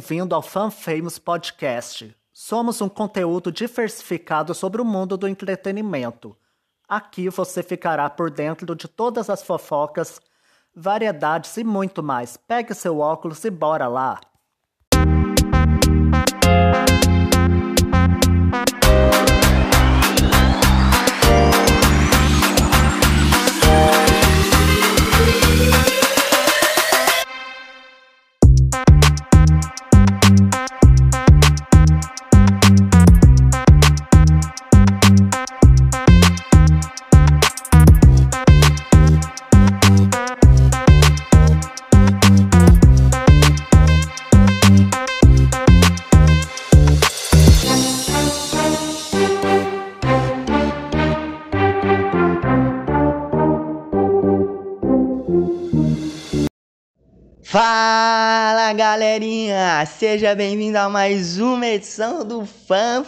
Bem-vindo ao Fan Famous Podcast. Somos um conteúdo diversificado sobre o mundo do entretenimento. Aqui você ficará por dentro de todas as fofocas, variedades e muito mais. Pegue seu óculos e bora lá! Galerinha, seja bem-vindo a mais uma edição do Fan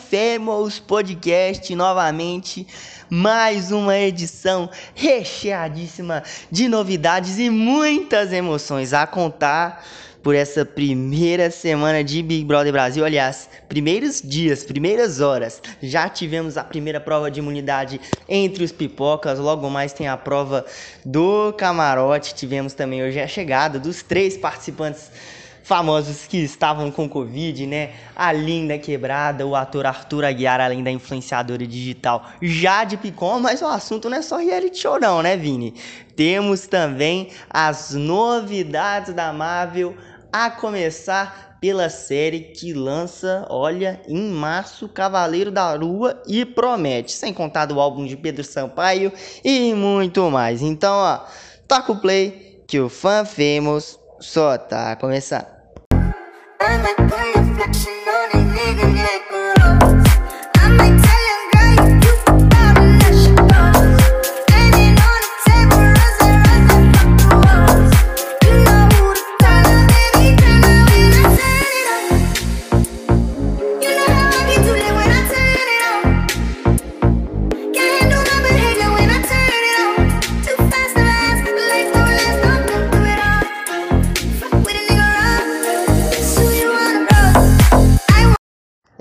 Podcast novamente, mais uma edição recheadíssima de novidades e muitas emoções a contar por essa primeira semana de Big Brother Brasil. Aliás, primeiros dias, primeiras horas. Já tivemos a primeira prova de imunidade entre os pipocas. Logo mais tem a prova do camarote. Tivemos também hoje a chegada dos três participantes famosos que estavam com Covid, né? A Linda Quebrada, o ator Arthur Aguiar, além da influenciadora digital Jade Picon, mas o assunto não é só reality show não, né, Vini? Temos também as novidades da Marvel a começar pela série que lança, olha, em março, Cavaleiro da Lua e promete, sem contar do álbum de Pedro Sampaio e muito mais. Então, ó, toca o play que o Fan Famous só tá começando.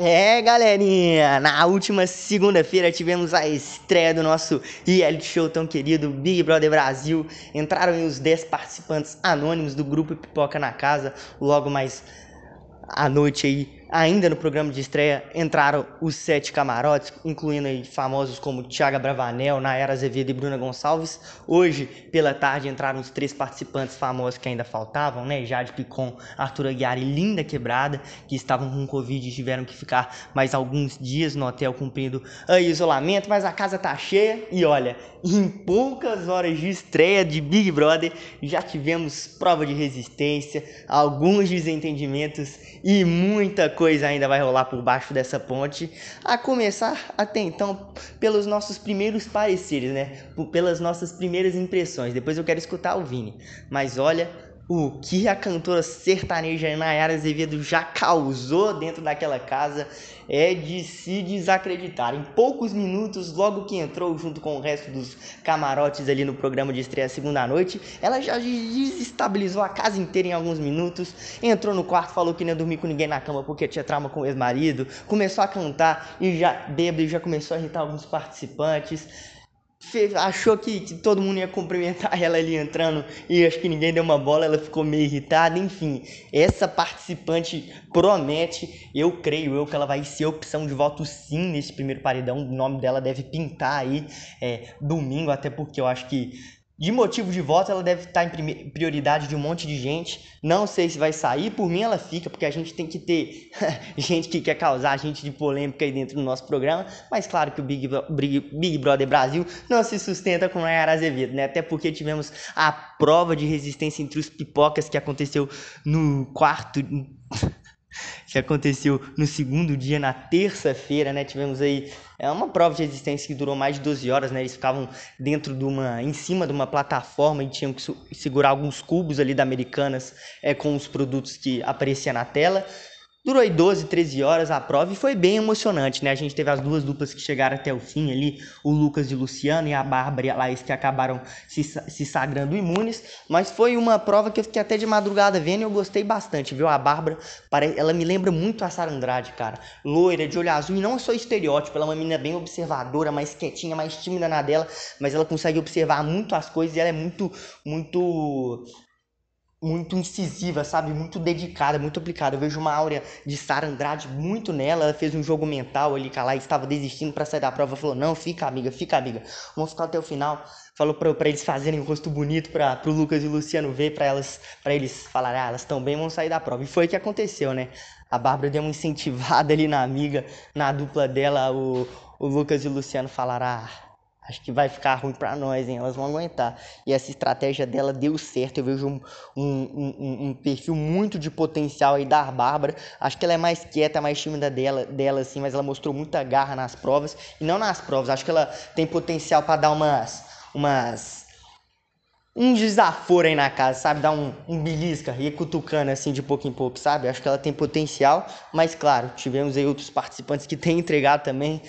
É, galerinha, na última segunda-feira tivemos a estreia do nosso reality show tão querido Big Brother Brasil. Entraram os 10 participantes anônimos do grupo Pipoca na Casa. Logo mais à noite aí Ainda no programa de estreia entraram os sete camarotes, incluindo aí famosos como Thiago Bravanel, Nayara Azevedo e Bruna Gonçalves. Hoje, pela tarde, entraram os três participantes famosos que ainda faltavam, né? Jade Picon, Arthur Aguiar e Linda Quebrada, que estavam com Covid e tiveram que ficar mais alguns dias no hotel cumprindo aí isolamento, mas a casa tá cheia e olha, em poucas horas de estreia de Big Brother já tivemos prova de resistência, alguns desentendimentos e muita coisa coisa ainda vai rolar por baixo dessa ponte, a começar até então pelos nossos primeiros pareceres, né? Pelas nossas primeiras impressões. Depois eu quero escutar o Vini. Mas olha, o que a cantora sertaneja Nayara Azevedo já causou dentro daquela casa é de se desacreditar. Em poucos minutos, logo que entrou junto com o resto dos camarotes ali no programa de estreia segunda noite, ela já desestabilizou a casa inteira em alguns minutos. Entrou no quarto, falou que não ia dormir com ninguém na cama porque tinha trauma com o ex-marido. Começou a cantar e já bêbado e já começou a irritar alguns participantes achou que, todo mundo ia cumprimentar ela ali entrando e acho que ninguém deu uma bola, ela ficou meio irritada, enfim. Essa participante promete, eu creio eu que ela vai ser opção de voto sim nesse primeiro paredão, o nome dela deve pintar aí é, domingo, até porque eu acho que de motivo de voto, ela deve estar em prioridade de um monte de gente. Não sei se vai sair, por mim ela fica, porque a gente tem que ter gente que quer causar gente de polêmica aí dentro do nosso programa. Mas claro que o Big, Big, Big Brother Brasil não se sustenta com Nayara Azevedo, né? Até porque tivemos a prova de resistência entre os pipocas que aconteceu no quarto que aconteceu no segundo dia, na terça-feira, né? Tivemos aí é uma prova de resistência que durou mais de 12 horas, né? Eles ficavam dentro de uma, em cima de uma plataforma e tinham que segurar alguns cubos ali da Americanas é, com os produtos que apareciam na tela. Durou aí 12, 13 horas a prova e foi bem emocionante, né? A gente teve as duas duplas que chegaram até o fim ali, o Lucas e o Luciano e a Bárbara e a Laís que acabaram se, se sagrando imunes, mas foi uma prova que eu fiquei até de madrugada vendo e eu gostei bastante, viu? A Bárbara, ela me lembra muito a Sara Andrade, cara. Loira, de olho azul e não só estereótipo, ela é uma menina bem observadora, mais quietinha, mais tímida na dela, mas ela consegue observar muito as coisas e ela é muito, muito muito incisiva, sabe? Muito dedicada, muito aplicada. Eu vejo uma áurea de Sara Andrade muito nela. Ela fez um jogo mental ali, que ela estava desistindo para sair da prova. Falou: Não, fica, amiga, fica, amiga. Vamos ficar até o final. Falou para eles fazerem um rosto bonito para o Lucas e o Luciano ver, para elas para eles falarem: Ah, elas estão bem, vão sair da prova. E foi o que aconteceu, né? A Bárbara deu uma incentivada ali na amiga, na dupla dela. O, o Lucas e o Luciano falaram: Ah acho que vai ficar ruim para nós, hein? Elas vão aguentar. E essa estratégia dela deu certo. Eu vejo um, um, um, um, perfil muito de potencial aí da Bárbara. Acho que ela é mais quieta, mais tímida dela, dela assim, mas ela mostrou muita garra nas provas. E não nas provas, acho que ela tem potencial para dar umas. umas um desaforo aí na casa, sabe? Dar um, um belisca e cutucando assim de pouco em pouco, sabe? Acho que ela tem potencial, mas claro, tivemos aí outros participantes que têm entregado também.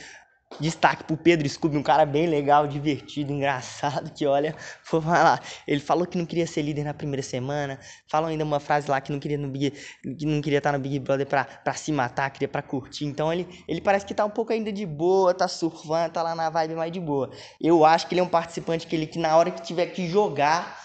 Destaque pro Pedro Scooby, um cara bem legal, divertido, engraçado, que olha, vou falar, ele falou que não queria ser líder na primeira semana, falou ainda uma frase lá que não queria no Big, que não queria estar no Big Brother pra, pra se matar, queria pra curtir. Então ele, ele parece que tá um pouco ainda de boa, tá surfando, tá lá na vibe mais de boa. Eu acho que ele é um participante que ele que na hora que tiver que jogar,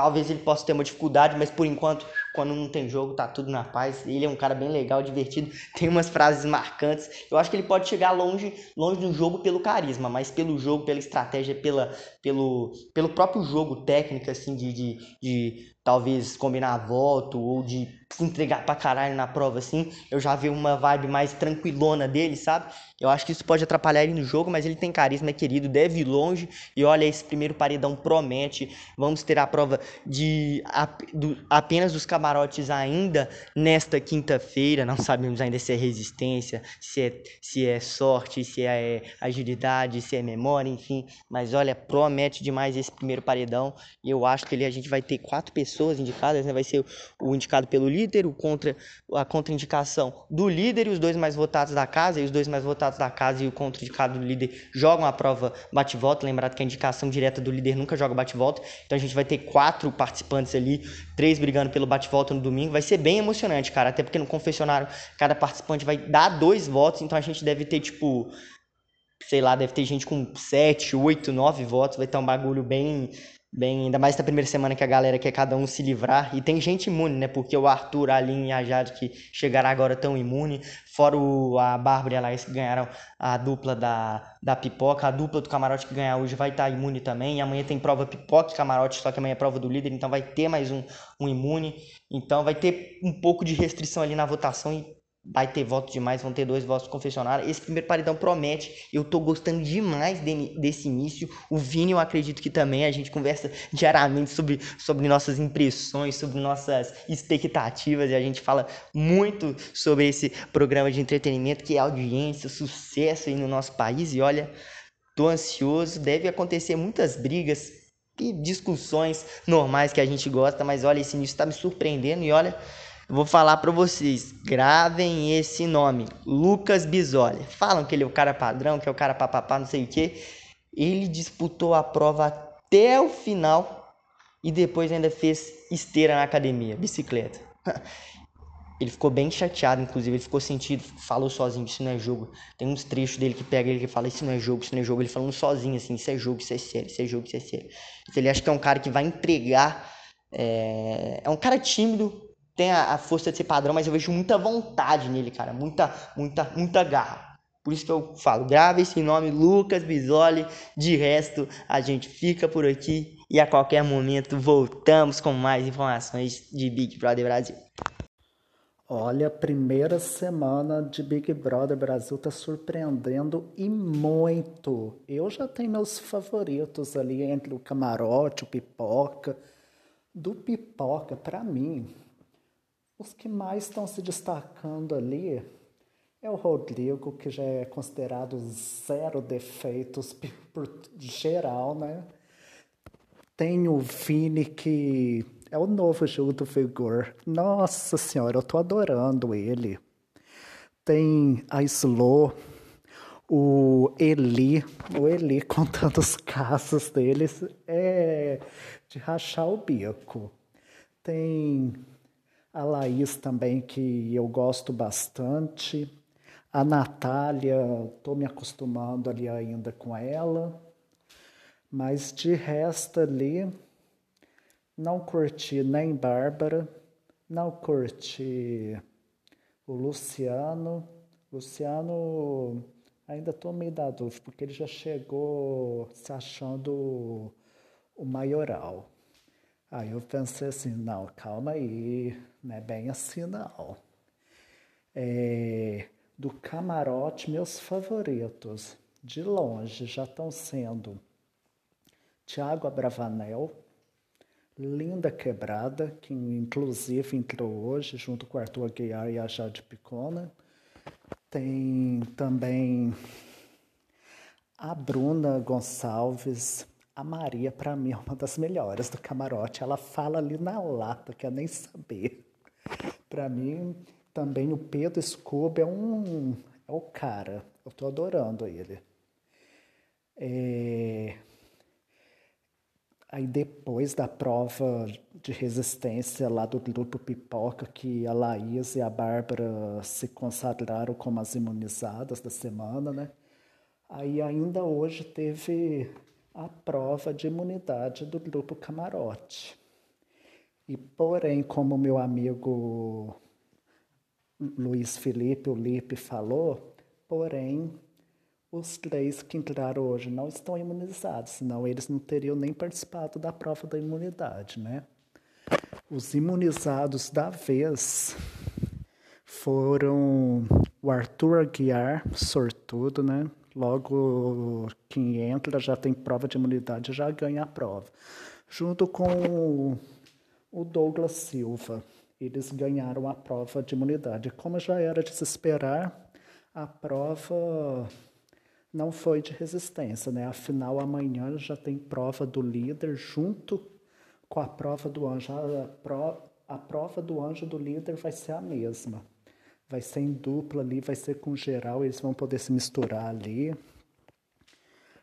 talvez ele possa ter uma dificuldade, mas por enquanto quando não tem jogo, tá tudo na paz. Ele é um cara bem legal, divertido, tem umas frases marcantes. Eu acho que ele pode chegar longe, longe do jogo pelo carisma, mas pelo jogo, pela estratégia, pela, pelo, pelo próprio jogo técnico, assim, de, de, de talvez combinar voto ou de se entregar pra caralho na prova, assim. Eu já vi uma vibe mais tranquilona dele, sabe? Eu acho que isso pode atrapalhar ele no jogo, mas ele tem carisma, é querido, deve ir longe. E olha, esse primeiro paredão promete. Vamos ter a prova de apenas dos camarotes ainda nesta quinta-feira. Não sabemos ainda se é resistência, se é, se é sorte, se é agilidade, se é memória, enfim. Mas olha, promete demais esse primeiro paredão. E eu acho que ele, a gente vai ter quatro pessoas indicadas, né? Vai ser o indicado pelo líder, o contra, a contraindicação do líder e os dois mais votados da casa. E os dois mais votados da casa e o contraindicado do líder jogam a prova bate-volta. Lembrado que a indicação direta do líder nunca joga bate-volta. Então a gente vai ter quatro participantes ali, três brigando pelo bate volta no domingo. Vai ser bem emocionante, cara. Até porque no confessionário cada participante vai dar dois votos, então a gente deve ter, tipo, sei lá, deve ter gente com sete, oito, nove votos. Vai ter um bagulho bem bem, ainda mais na primeira semana que a galera quer cada um se livrar. E tem gente imune, né? Porque o Arthur, a Aline e a Jade que chegaram agora tão imune. Fora o, a Bárbara e a Laís que ganharam a dupla da, da pipoca. A dupla do camarote que ganhar hoje vai estar tá imune também. E amanhã tem prova pipoca e camarote, só que amanhã é prova do líder, então vai ter mais um, um imune. Então vai ter um pouco de restrição ali na votação e vai ter voto demais, vão ter dois votos confessionários. Esse primeiro paredão promete. Eu tô gostando demais de, desse início. O Vini, eu acredito que também. A gente conversa diariamente sobre, sobre nossas impressões, sobre nossas expectativas. E a gente fala muito sobre esse programa de entretenimento que é audiência, sucesso aí no nosso país. E olha, tô ansioso. Deve acontecer muitas brigas e discussões normais que a gente gosta. Mas olha, esse início tá me surpreendendo. E olha vou falar para vocês, gravem esse nome, Lucas Bisoli. Falam que ele é o cara padrão, que é o cara papapá, não sei o que. Ele disputou a prova até o final e depois ainda fez esteira na academia, bicicleta. Ele ficou bem chateado, inclusive, ele ficou sentido, falou sozinho, isso não é jogo. Tem uns trechos dele que pega ele que fala, isso não é jogo, isso não é jogo. Ele falando sozinho, assim, isso é jogo, isso é sério, isso é jogo, isso é sério. Ele acha que é um cara que vai entregar. É, é um cara tímido, tem a, a, força de ser padrão, mas eu vejo muita vontade nele, cara. Muita, muita, muita garra. Por isso que eu falo, grave esse nome, Lucas Bisoli. De resto, a gente fica por aqui e a qualquer momento voltamos com mais informações de Big Brother Brasil. Olha, primeira semana de Big Brother Brasil tá surpreendendo e muito. Eu já tenho meus favoritos ali entre o camarote, o pipoca. Do pipoca, para mim, os que mais estão se destacando ali é o Rodrigo, que já é considerado zero defeitos por geral, né? Tem o Vini, que é o novo Gil do Vigor. Nossa senhora, eu tô adorando ele. Tem a Slow, o Eli, o Eli contando os casos deles é de rachar o bico. Tem a Laís também, que eu gosto bastante. A Natália, estou me acostumando ali ainda com ela. Mas de resto ali, não curti nem Bárbara, não curti o Luciano. Luciano, ainda estou meio da dúvida, porque ele já chegou se achando o maioral. Aí eu pensei assim, não, calma aí, não é bem assim não. É, do camarote, meus favoritos, de longe, já estão sendo Tiago Abravanel, Linda Quebrada, que inclusive entrou hoje junto com Arthur Aguiar e a Jade Picona. Tem também a Bruna Gonçalves, a Maria, para mim, é uma das melhores do camarote. Ela fala ali na lata, quer nem saber. Para mim, também o Pedro Scooby é um. É o cara. Eu tô adorando ele. É... Aí depois da prova de resistência lá do grupo Pipoca, que a Laís e a Bárbara se consagraram como as imunizadas da semana, né? Aí ainda hoje teve a prova de imunidade do grupo Camarote. E, porém, como meu amigo Luiz Felipe, o Lipe, falou, porém, os três que entraram hoje não estão imunizados, senão eles não teriam nem participado da prova da imunidade, né? Os imunizados da vez foram o Arthur Aguiar, sortudo, né? Logo, quem entra já tem prova de imunidade, já ganha a prova. Junto com o Douglas Silva, eles ganharam a prova de imunidade. Como já era de se esperar, a prova não foi de resistência, né? Afinal, amanhã já tem prova do líder junto com a prova do anjo. A, pro, a prova do anjo do líder vai ser a mesma vai ser em dupla ali, vai ser com geral, eles vão poder se misturar ali.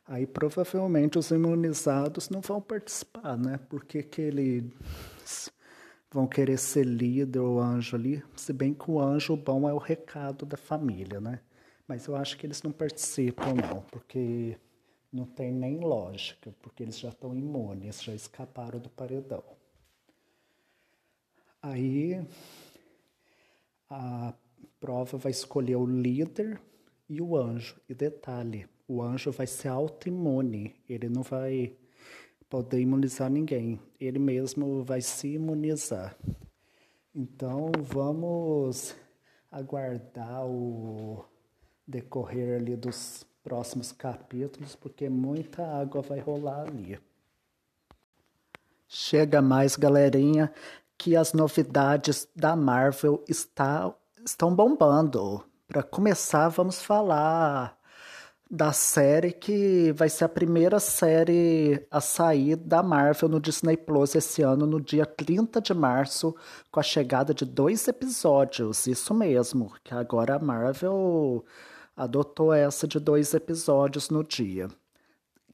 Aí provavelmente os imunizados não vão participar, né? Porque que eles vão querer ser líder ou anjo ali, se bem que o anjo bom é o recado da família, né? Mas eu acho que eles não participam não, porque não tem nem lógica, porque eles já estão imunes, já escaparam do paredão. Aí a prova vai escolher o líder e o anjo. E detalhe, o anjo vai ser autoimune, ele não vai poder imunizar ninguém, ele mesmo vai se imunizar. Então vamos aguardar o decorrer ali dos próximos capítulos, porque muita água vai rolar ali. Chega mais, galerinha, que as novidades da Marvel está estão bombando. Para começar, vamos falar da série que vai ser a primeira série a sair da Marvel no Disney Plus esse ano, no dia 30 de março, com a chegada de dois episódios. Isso mesmo, que agora a Marvel adotou essa de dois episódios no dia,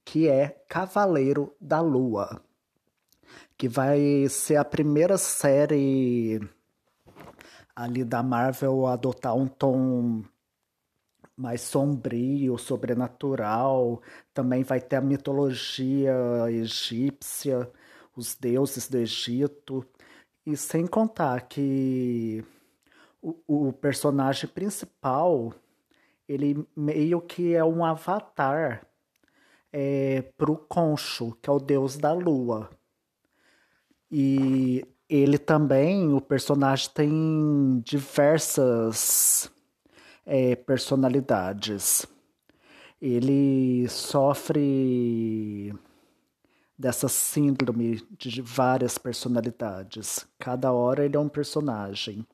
que é Cavaleiro da Lua, que vai ser a primeira série ali da Marvel adotar um tom mais sombrio, sobrenatural. Também vai ter a mitologia egípcia, os deuses do Egito. E sem contar que o, o personagem principal, ele meio que é um avatar é, pro Concho, que é o deus da lua. E ele também, o personagem tem diversas é, personalidades. Ele sofre dessa síndrome de várias personalidades. Cada hora ele é um personagem.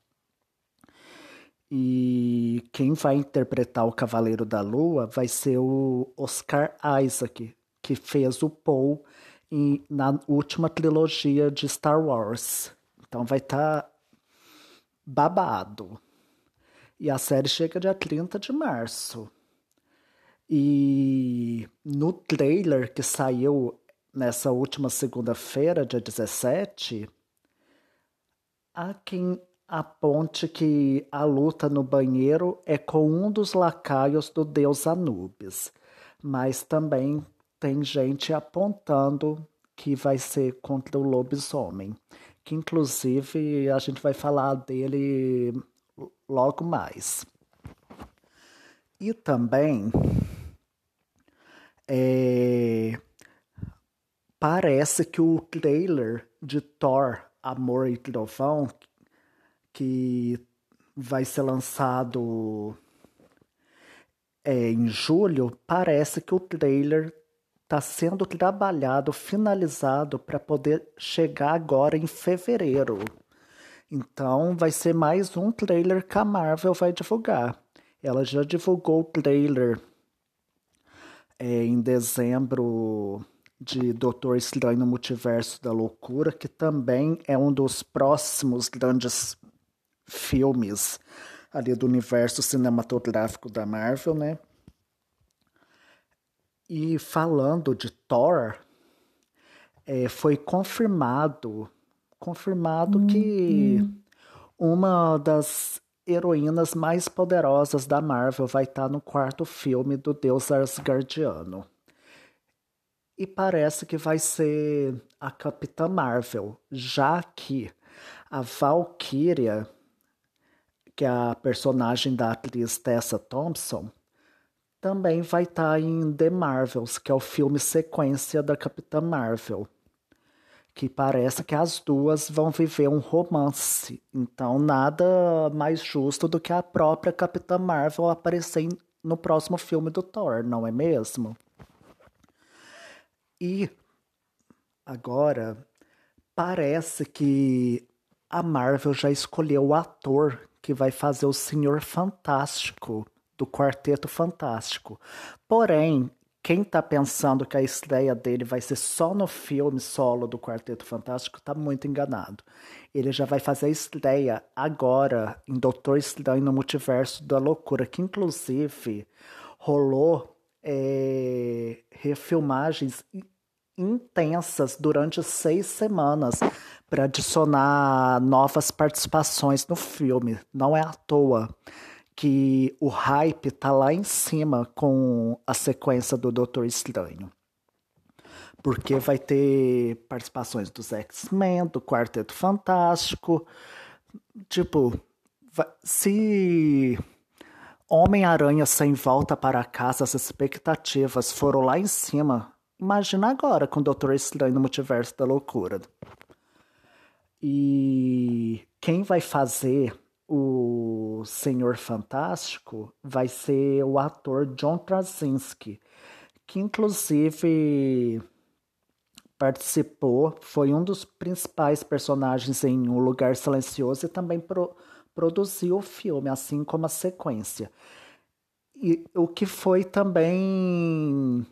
E quem vai interpretar o Cavaleiro da Lua vai ser o Oscar Isaac, que fez o Paul em, na última trilogia de Star Wars. Então vai estar tá babado. E a série chega dia 30 de março. E no trailer que saiu nessa última segunda-feira, dia 17, há quem aponte que a luta no banheiro é com um dos lacaios do deus Anubis, mas também tem gente apontando que vai ser contra o lobisomem, que inclusive a gente vai falar dele logo mais. E também é, parece que o trailer de Thor, Amor e Trovão, que vai ser lançado é, em julho, parece que o trailer está sendo trabalhado, finalizado para poder chegar agora em fevereiro. Então vai ser mais um trailer que a Marvel vai divulgar. Ela já divulgou o trailer é, em dezembro de Doutor Estranho no Multiverso da Loucura, que também é um dos próximos grandes filmes ali do universo cinematográfico da Marvel, né? E falando de Thor, é, foi confirmado, confirmado que uma das heroínas mais poderosas da Marvel vai estar no quarto filme do Deus Asgardiano. E parece que vai ser a Capitã Marvel, já que a Valkyria, que é a personagem da atriz Tessa Thompson, também vai estar tá em The Marvels, que é o filme sequência da Capitã Marvel. Que parece que as duas vão viver um romance. Então, nada mais justo do que a própria Capitã Marvel aparecer no próximo filme do Thor, não é mesmo? E agora parece que a Marvel já escolheu o ator que vai fazer o Senhor Fantástico do Quarteto Fantástico. Porém, quem está pensando que a estreia dele vai ser só no filme solo do Quarteto Fantástico está muito enganado. Ele já vai fazer a estreia agora em Doutor Estranho no Multiverso da Loucura, que inclusive rolou é, refilmagens intensas durante seis semanas para adicionar novas participações no filme. Não é à toa que o hype tá lá em cima com a sequência do Doutor Estranho. Porque vai ter participações dos X-Men, do Quarteto Fantástico. Tipo, se Homem-Aranha sem volta para casa, as expectativas foram lá em cima Imagina agora com o Doutor Estranho no Multiverso da Loucura. E quem vai fazer o Senhor Fantástico vai ser o ator John Krasinski, que inclusive participou, foi um dos principais personagens em Um Lugar Silencioso e também pro, produziu o filme, assim como a sequência. E o que foi também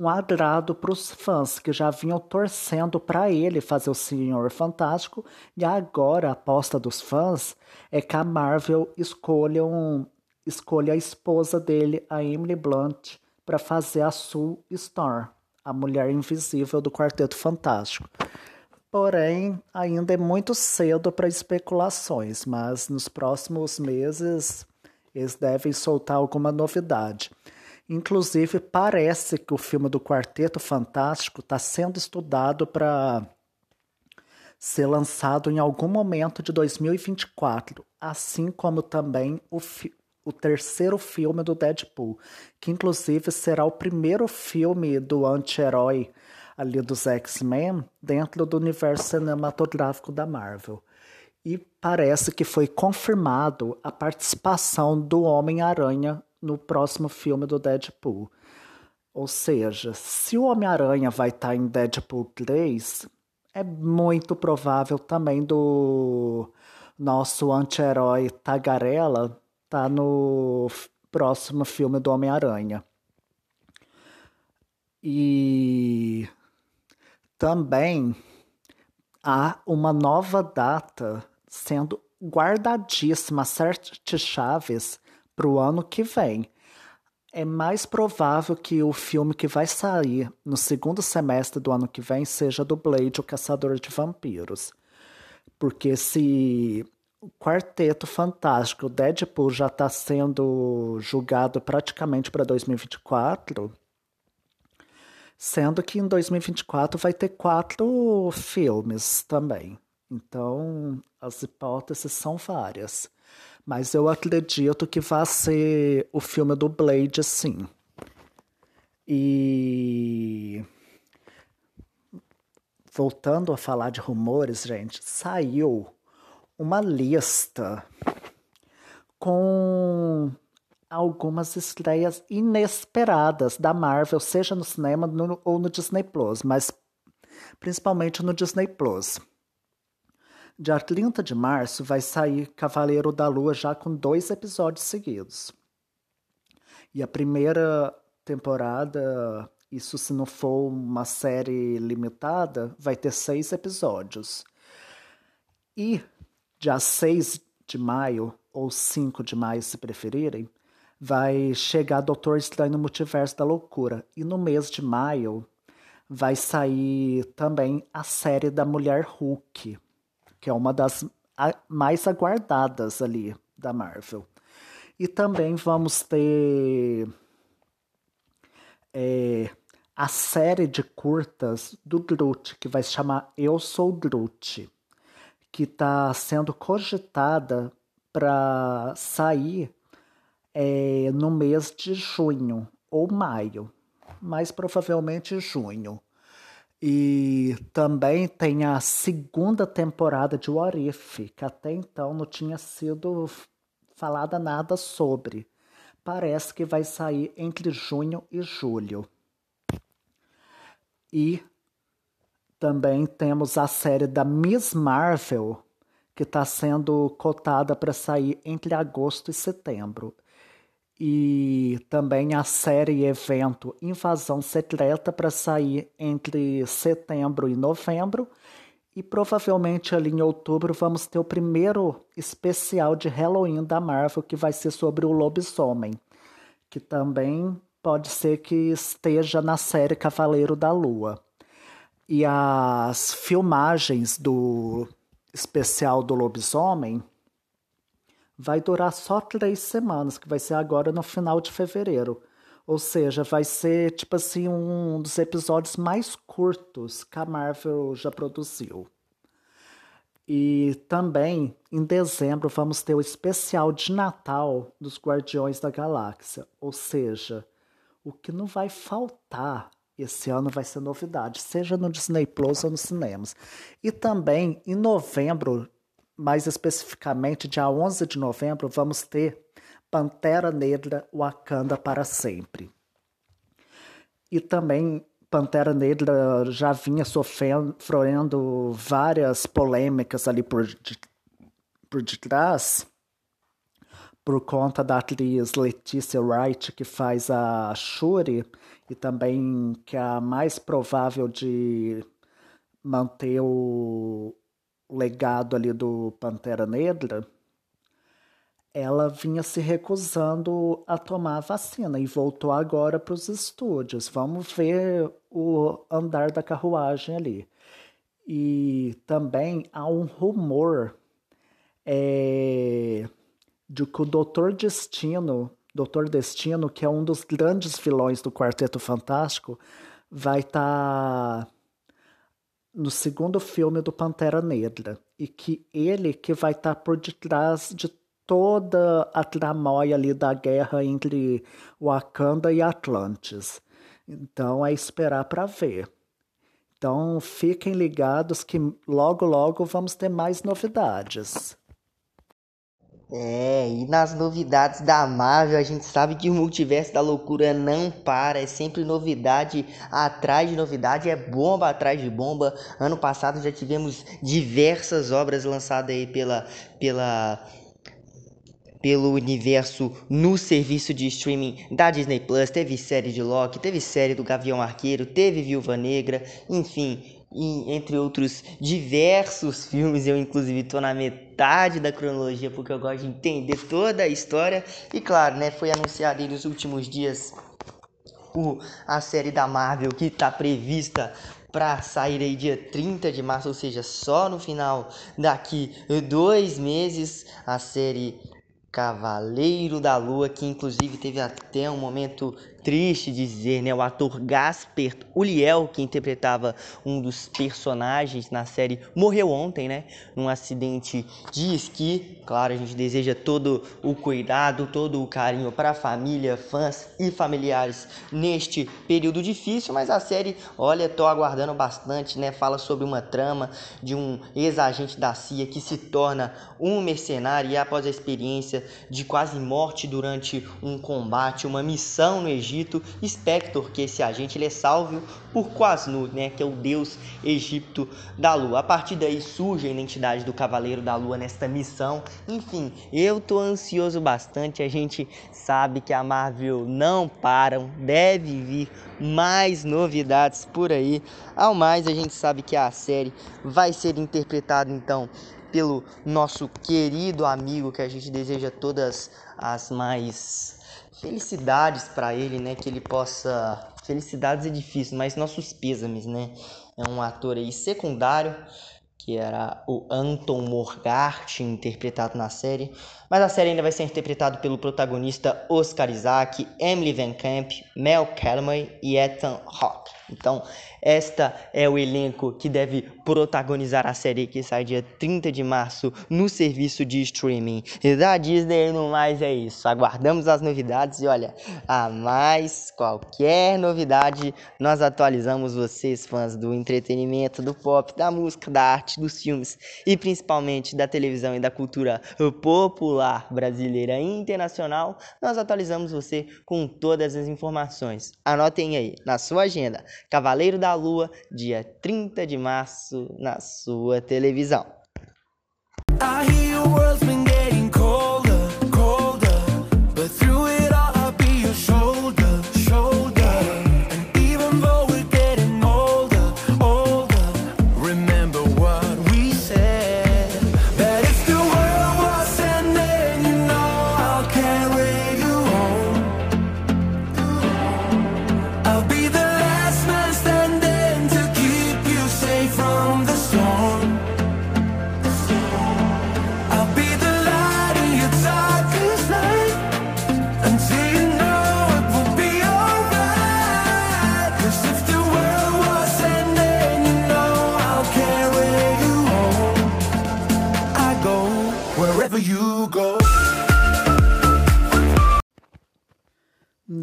um agrado para os fãs que já vinham torcendo para ele fazer o Senhor Fantástico e agora a aposta dos fãs é que a Marvel escolha, um, escolha a esposa dele, a Emily Blunt, para fazer a Sue Storm, a mulher invisível do Quarteto Fantástico. Porém, ainda é muito cedo para especulações, mas nos próximos meses eles devem soltar alguma novidade. Inclusive, parece que o filme do Quarteto Fantástico está sendo estudado para ser lançado em algum momento de 2024, assim como também o, o terceiro filme do Deadpool, que inclusive será o primeiro filme do anti-herói ali dos X-Men dentro do universo cinematográfico da Marvel. E parece que foi confirmado a participação do Homem-Aranha no próximo filme do Deadpool. Ou seja, se o Homem-Aranha vai estar tá em Deadpool 3, é muito provável também do nosso anti-herói Tagarela tá no próximo filme do Homem-Aranha. E também há uma nova data sendo guardadíssimas sete chaves para o ano que vem. É mais provável que o filme que vai sair no segundo semestre do ano que vem seja do Blade, o Caçador de Vampiros. Porque se o Quarteto Fantástico, o Deadpool já está sendo julgado praticamente para 2024, sendo que em 2024 vai ter quatro filmes também. Então, as hipóteses são várias. Mas eu acredito que vai ser o filme do Blade, sim. E. Voltando a falar de rumores, gente, saiu uma lista com algumas estreias inesperadas da Marvel, seja no cinema no, ou no Disney Plus, mas principalmente no Disney Plus. Dia 30 de março vai sair Cavaleiro da Lua já com dois episódios seguidos. E a primeira temporada, isso se não for uma série limitada, vai ter seis episódios. E dia 6 de maio, ou 5 de maio se preferirem, vai chegar Doutor Estranho no Multiverso da Loucura. E no mês de maio vai sair também a série da Mulher Hulk que é uma das mais aguardadas ali da Marvel. E também vamos ter é, a série de curtas do Groot, que vai se chamar Eu Sou Groot, que está sendo cogitada para sair é, no mês de junho ou maio, mais provavelmente junho. E também tem a segunda temporada de What If, que até então não tinha sido falada nada sobre. Parece que vai sair entre junho e julho. E também temos a série da Miss Marvel, que está sendo cotada para sair entre agosto e setembro e também a série evento Invasão Secreta para sair entre setembro e novembro. E provavelmente ali em outubro vamos ter o primeiro especial de Halloween da Marvel, que vai ser sobre o lobisomem, que também pode ser que esteja na série Cavaleiro da Lua. E as filmagens do especial do lobisomem vai durar só três semanas, que vai ser agora no final de fevereiro. Ou seja, vai ser tipo assim um dos episódios mais curtos que a Marvel já produziu. E também em dezembro vamos ter o especial de Natal dos Guardiões da Galáxia. Ou seja, o que não vai faltar esse ano vai ser novidade, seja no Disney Plus ou nos cinemas. E também em novembro mais especificamente, dia 11 de novembro, vamos ter Pantera Negra Wakanda para sempre. E também Pantera Negra já vinha sofrendo várias polêmicas ali por, de, por detrás, por conta da atriz Letícia Wright, que faz a Shuri, e também que é a mais provável de manter o, legado ali do Pantera Negra, ela vinha se recusando a tomar a vacina e voltou agora para os estúdios. Vamos ver o andar da carruagem ali. E também há um rumor é, de que o Doutor Destino, Doutor Destino, que é um dos grandes vilões do Quarteto Fantástico, vai estar. Tá no segundo filme do Pantera Negra e que ele que vai estar tá por detrás de toda a tramóia ali da guerra entre Wakanda e Atlantis. Então é esperar para ver. Então fiquem ligados que logo logo vamos ter mais novidades. É, e nas novidades da Marvel, a gente sabe que o multiverso da loucura não para, é sempre novidade atrás de novidade, é bomba atrás de bomba. Ano passado já tivemos diversas obras lançadas aí pela pela pelo universo no serviço de streaming da Disney Plus. Teve série de Loki, teve série do Gavião Arqueiro, teve Viúva Negra, enfim, entre outros diversos filmes. Eu, inclusive, estou na metade da cronologia porque eu gosto de entender toda a história. E, claro, né, foi anunciado nos últimos dias o, a série da Marvel que está prevista para sair aí dia 30 de março, ou seja, só no final daqui dois meses, a série Cavaleiro da Lua, que inclusive teve até um momento triste dizer, né? O ator Gasper Uliel, que interpretava um dos personagens na série, morreu ontem, né? Num acidente de esqui. Claro, a gente deseja todo o cuidado, todo o carinho para a família, fãs e familiares neste período difícil, mas a série, olha, tô aguardando bastante, né? Fala sobre uma trama de um ex-agente da CIA que se torna um mercenário e após a experiência de quase morte durante um combate, uma missão no Egito, Egito, Spector, que esse agente ele é salvo por Quasnu, né, que é o deus egípcio da lua. A partir daí surge a identidade do Cavaleiro da Lua nesta missão. Enfim, eu tô ansioso bastante. A gente sabe que a Marvel não para, deve vir mais novidades por aí. Ao mais, a gente sabe que a série vai ser interpretada então pelo nosso querido amigo que a gente deseja todas as mais felicidades para ele, né? Que ele possa. Felicidades é difícil, mas nossos pêsames, né? É um ator aí secundário, que era o Anton Morgart, interpretado na série. Mas a série ainda vai ser interpretada pelo protagonista Oscar Isaac, Emily Van Camp, Mel Calloway e Ethan Hawke. Então, esta é o elenco que deve protagonizar a série que sai dia 30 de março no serviço de streaming da Disney. No mais é isso. Aguardamos as novidades e olha, a mais qualquer novidade, nós atualizamos vocês, fãs do entretenimento, do pop, da música, da arte, dos filmes e principalmente da televisão e da cultura popular brasileira e internacional. Nós atualizamos você com todas as informações. Anotem aí na sua agenda. Cavaleiro da Lua, dia 30 de março, na sua televisão.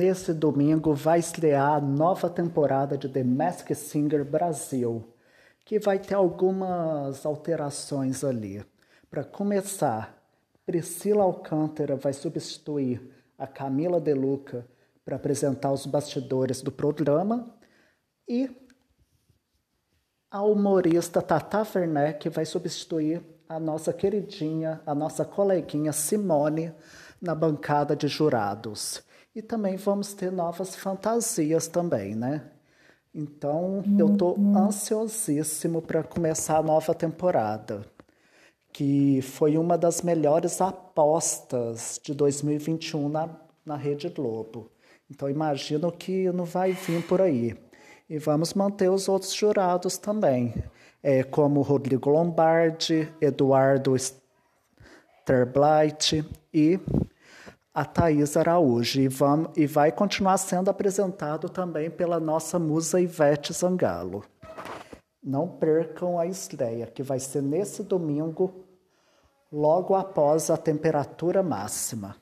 Nesse domingo vai estrear a nova temporada de The Masked Singer Brasil, que vai ter algumas alterações ali. Para começar, Priscila Alcântara vai substituir a Camila De Luca para apresentar os bastidores do programa e a humorista Tata Werneck vai substituir a nossa queridinha, a nossa coleguinha Simone na bancada de jurados. E também vamos ter novas fantasias também, né? Então, eu estou ansiosíssimo para começar a nova temporada, que foi uma das melhores apostas de 2021 na, na Rede Globo. Então, imagino que não vai vir por aí. E vamos manter os outros jurados também, é, como Rodrigo Lombardi, Eduardo Sterblight e a Thaís Araújo e, vamos, e vai continuar sendo apresentado também pela nossa musa Ivete Zangalo. Não percam a estreia, que vai ser nesse domingo, logo após a temperatura máxima.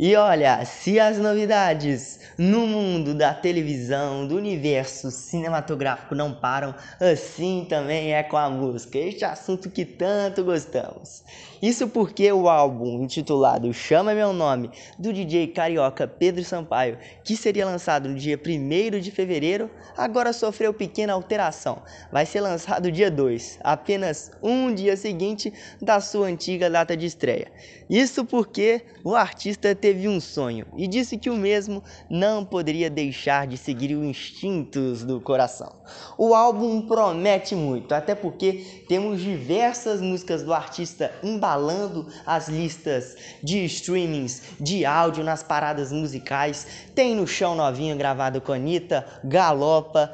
E olha, se as novidades no mundo da televisão, do universo cinematográfico não param, assim também é com a música, este assunto que tanto gostamos. Isso porque o álbum intitulado Chama Meu Nome, do DJ carioca Pedro Sampaio, que seria lançado no dia 1 de fevereiro, agora sofreu pequena alteração. Vai ser lançado dia 2, apenas um dia seguinte da sua antiga data de estreia. Isso porque o artista teve um sonho e disse que o mesmo não poderia deixar de seguir os instintos do coração. O álbum promete muito, até porque temos diversas músicas do artista embalando as listas de streamings de áudio nas paradas musicais. Tem no chão novinho gravado com Anitta, Galopa,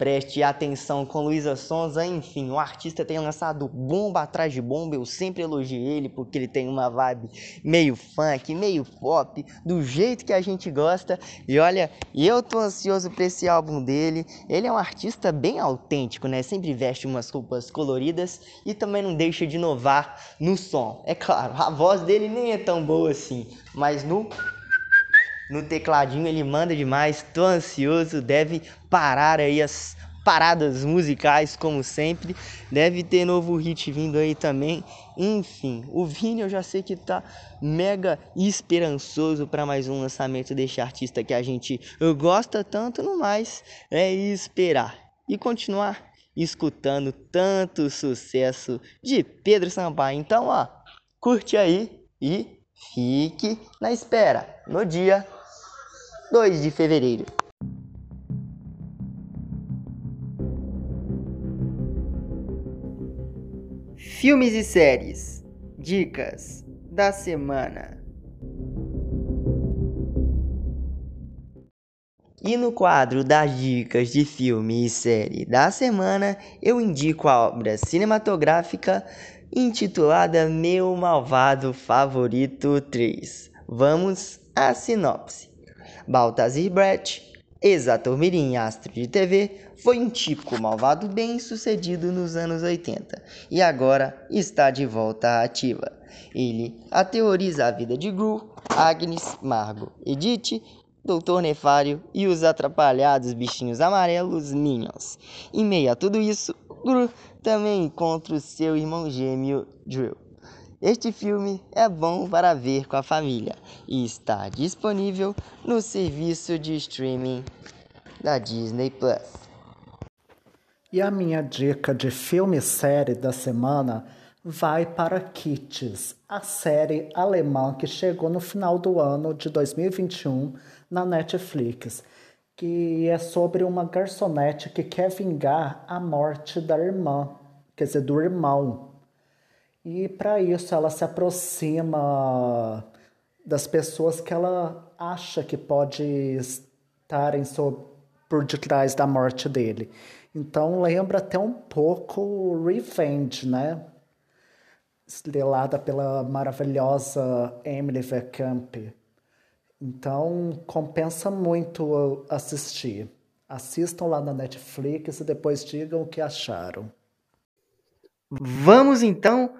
Preste atenção com Luísa Sonza, enfim, o artista tem lançado bomba atrás de bomba, eu sempre elogiei ele porque ele tem uma vibe meio funk, meio pop, do jeito que a gente gosta. E olha, eu tô ansioso pra esse álbum dele. Ele é um artista bem autêntico, né? Sempre veste umas roupas coloridas e também não deixa de inovar no som. É claro, a voz dele nem é tão boa assim, mas no no tecladinho ele manda demais, tô ansioso, deve parar aí as paradas musicais como sempre, deve ter novo hit vindo aí também. Enfim, o Vini eu já sei que tá mega esperançoso para mais um lançamento deste artista que a gente gosta tanto, no mais é esperar e continuar escutando tanto sucesso de Pedro Sampaio. Então, ó, curte aí e fique na espera. No dia 2 de fevereiro. Filmes e séries. Dicas da semana. E no quadro das dicas de filme e série da semana, eu indico a obra cinematográfica intitulada Meu Malvado Favorito 3. Vamos à sinopse. Baltazar Brett, ex-ator mirim astro de TV, foi um típico malvado bem sucedido nos anos 80 e agora está de volta à ativa. Ele aterroriza a vida de Gru, Agnes, Margo, Edith, Doutor Nefário e os atrapalhados bichinhos amarelos Minions. Em meio a tudo isso, Gru também encontra o seu irmão gêmeo Drill. Este filme é bom para ver com a família e está disponível no serviço de streaming da Disney Plus. E a minha dica de filme e série da semana vai para Kitties, a série alemã que chegou no final do ano de 2021 na Netflix, que é sobre uma garçonete que quer vingar a morte da irmã, quer dizer, do irmão e para isso ela se aproxima das pessoas que ela acha que pode estarem sob, por detrás da morte dele. Então lembra até um pouco Revenge, né? Estrelada pela maravilhosa Emily Camp. Então compensa muito assistir. Assistam lá na Netflix e depois digam o que acharam. Vamos então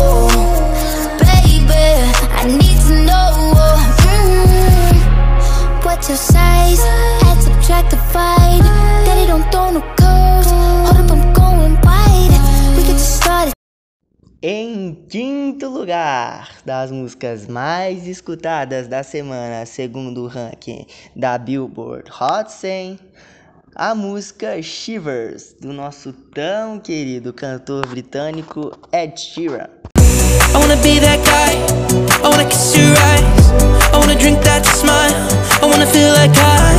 baby, Em quinto lugar das músicas mais escutadas da semana, segundo o ranking da Billboard Hot 100, a música Shivers, do nosso tão querido cantor britânico Ed Sheeran. I wanna be that guy, I wanna kiss your eyes, I wanna drink that smile. I wanna feel like I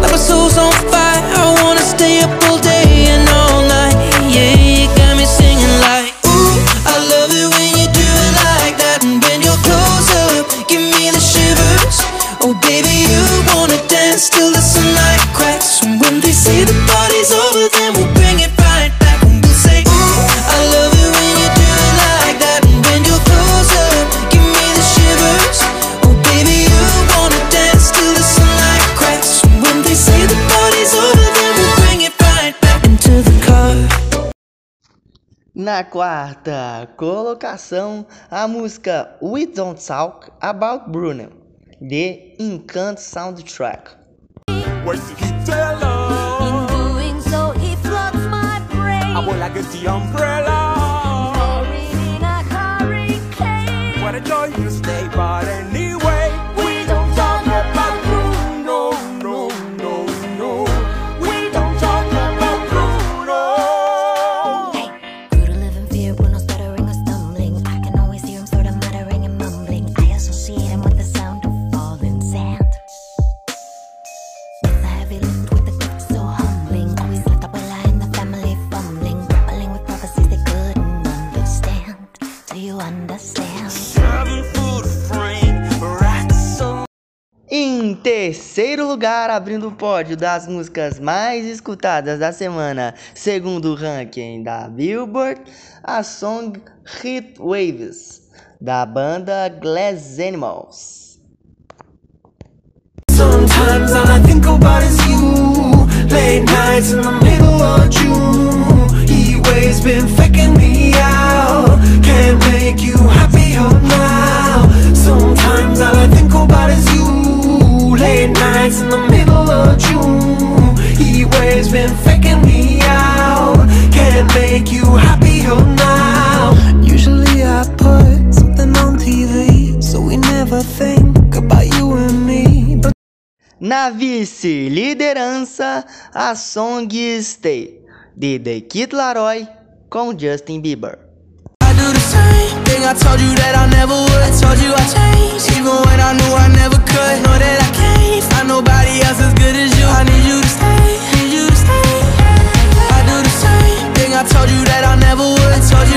Like my soul's on fire. I wanna stay up all day and all night. Yeah, you got me singing like Ooh, I love it when you do it like that. And when you're close up, give me the shivers. Oh baby, you wanna dance till the sunlight cracks. And when they say the party's over, then we Na quarta colocação, a música We Don't Talk About Bruno, de Encanto Soundtrack. What a joy to stay, but terceiro lugar, abrindo o pódio das músicas mais escutadas da semana, segundo o ranking da Billboard, a song Heat Waves, da banda Glass Animals. Sometimes all I think about is you. Late nights in the middle of June. Waves been faking me Na vice-liderança, a song Stay, de The Kid Laroi com Justin Bieber. Told you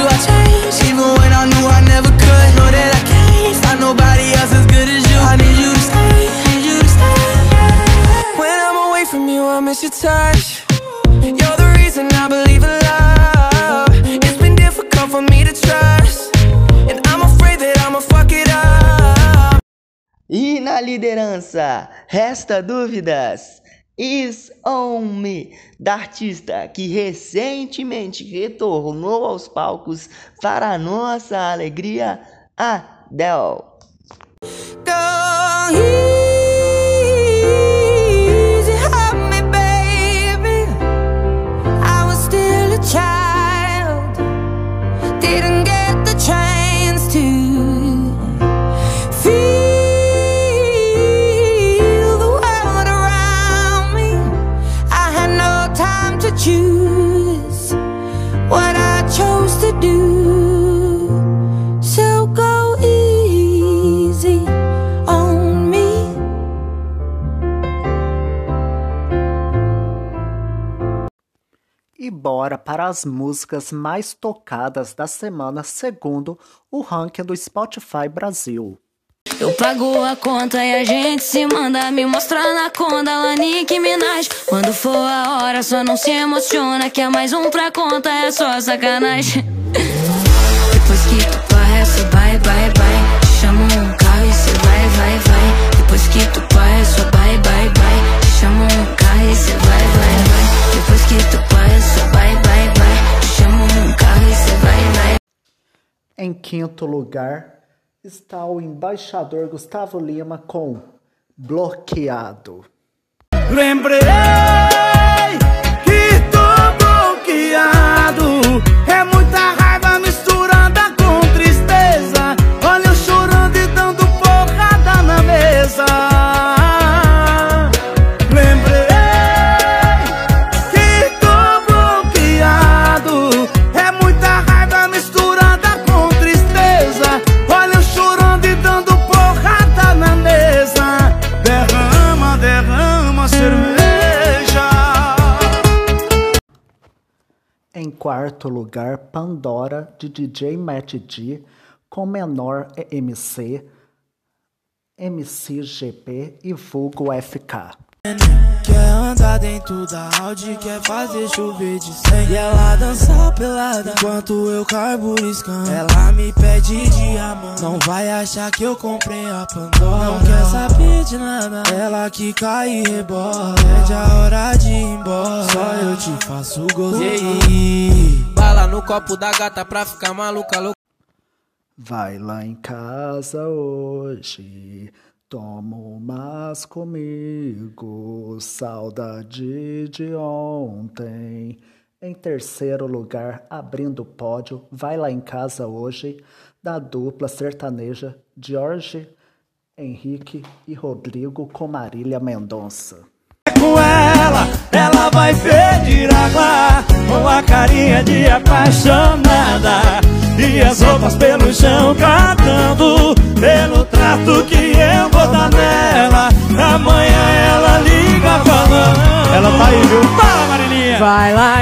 I even when I knew I never could. Know that I can't find nobody else as good as miss your touch. You're the reason I believe in love. It's been difficult for me to trust. And I'm afraid that I'ma fuck it up. E na liderança, resta dúvidas. Is On Me, da artista que recentemente retornou aos palcos para nossa alegria, Adele. Go E bora para as músicas mais tocadas da semana segundo o ranking do Spotify Brasil. Eu pago a conta e a gente se manda me mostrar na conta Nicki Minaj. Quando for a hora, só não se emociona que é mais um pra conta, é só sacanagem. Em quinto lugar está o embaixador Gustavo Lima com Bloqueado. Lembrei que tô bloqueado. É muita quarto lugar, Pandora de DJ Matt D com menor MC, MCGP e Vulgo FK. Andar dentro da Audi, quer fazer chover de 100 E ela dança pelada enquanto eu carburiscando Ela me pede diamante, não vai achar que eu comprei a Pandora. Não quer saber de nada, ela que cai e rebola Pede a hora de ir embora, só eu te faço gozar Bala no copo da gata pra ficar maluca, louca. Vai lá em casa hoje, toma umas comigo, saudade de ontem. Em terceiro lugar, abrindo o pódio, vai lá em casa hoje, da dupla sertaneja Jorge Henrique e Rodrigo com Marília Mendonça. com ela, ela vai pedir água com a carinha de apaixonada e as roupas pelo chão cantando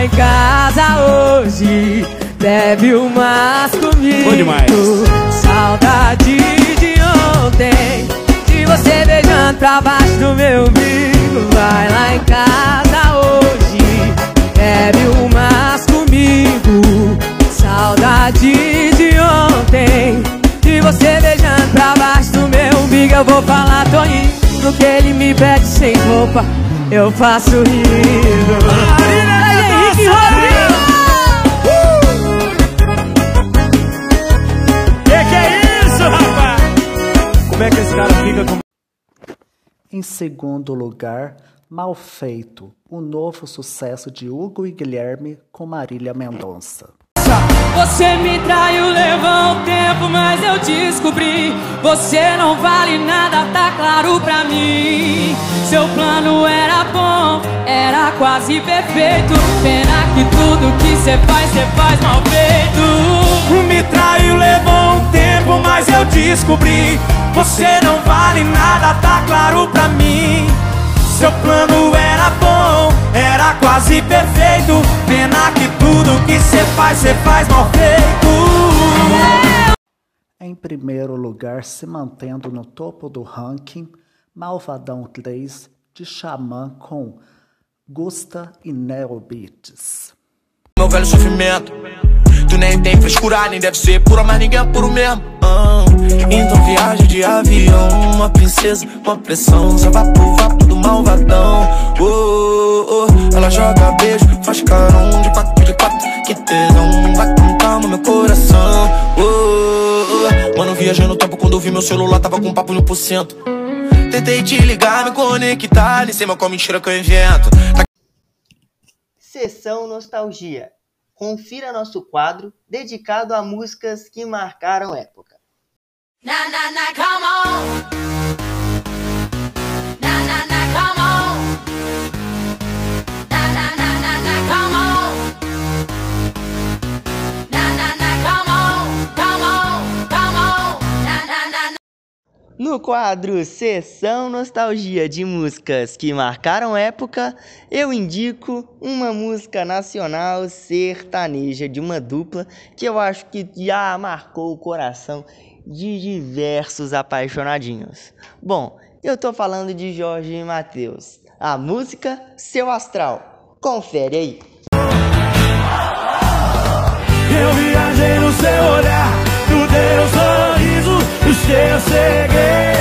em casa hoje, bebe umas comigo. Bom demais. Saudade de ontem, de você beijando pra baixo do meu umbigo. Vai lá em casa hoje, bebe umas comigo. Saudade de ontem, de você beijando pra baixo do meu umbigo. Eu vou falar, tô indo, que ele me pede sem roupa. Eu faço rindo. Em segundo lugar, Mal Feito, o novo sucesso de Hugo e Guilherme com Marília Mendonça. Você me traiu, levou um tempo, mas eu descobri. Você não vale nada, tá claro pra mim. Seu plano era bom, era quase perfeito. Pena que tudo que cê faz, cê faz mal feito. Me traiu, levou um tempo, mas eu descobri. Você não vale nada, tá claro pra mim. Seu plano era bom, era quase perfeito. Pena que tudo que cê faz, cê faz mal feito. Em primeiro lugar, se mantendo no topo do ranking, Malvadão 3 de Xamã com Gusta e Neo Beats. Meu velho sofrimento Tu nem tem frescura, nem deve ser pura Mas ninguém é puro mesmo ah. Então viagem de avião Uma princesa, uma pressão Só vapo, vapo do malvadão oh, oh, oh. Ela joga beijo, faz carão De quatro, de quatro, que tesão Vai com calma meu coração oh, oh, oh. Mano, viajei no tempo Quando eu vi meu celular Tava com papo 1%. Tentei te ligar, me conectar Nem sei mais qual mentira que eu invento Tá Sessão Nostalgia. Confira nosso quadro dedicado a músicas que marcaram época. Na na na, No quadro Sessão Nostalgia de músicas que marcaram época, eu indico uma música nacional sertaneja de uma dupla que eu acho que já marcou o coração de diversos apaixonadinhos. Bom, eu tô falando de Jorge e Matheus. A música Seu Astral. Confere aí. Eu te cheguei.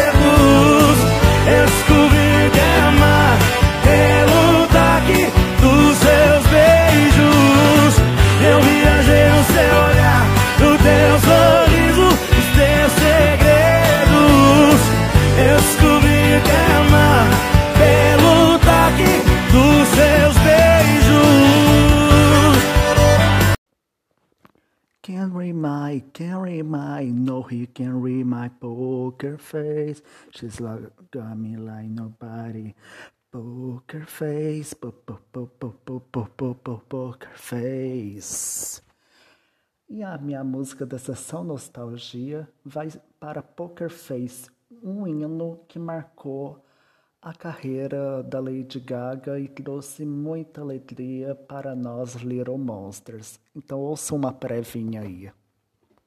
My, can read my, no he can read my poker face. She's like got me like nobody. Poker face, po po po po po po po po poker face. E a minha música da sessão Nostalgia vai para Poker Face, um hino que marcou a carreira da Lady Gaga e trouxe muita alegria para nós Little Monsters. Então ouça uma prévinha aí.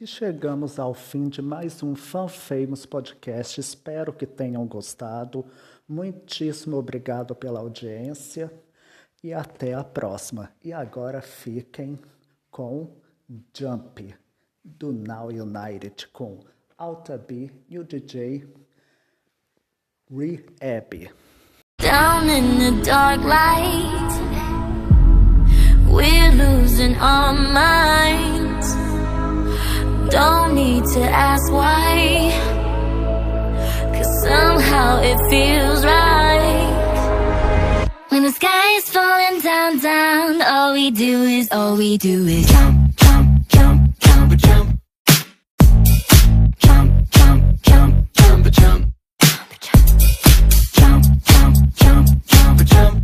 E chegamos ao fim de mais um Fan Famous Podcast. Espero que tenham gostado. Muitíssimo obrigado pela audiência e até a próxima. E agora fiquem com Jump, do Now United com Alta B e o DJ Rehab. Down in the dark light, we're losing our minds. Don't need to ask why. Cause somehow it feels right. When the sky is falling down, down All we do is, all we do is Jump, jump, jump, jump, jump. Jump, jump, jump, jump, jump.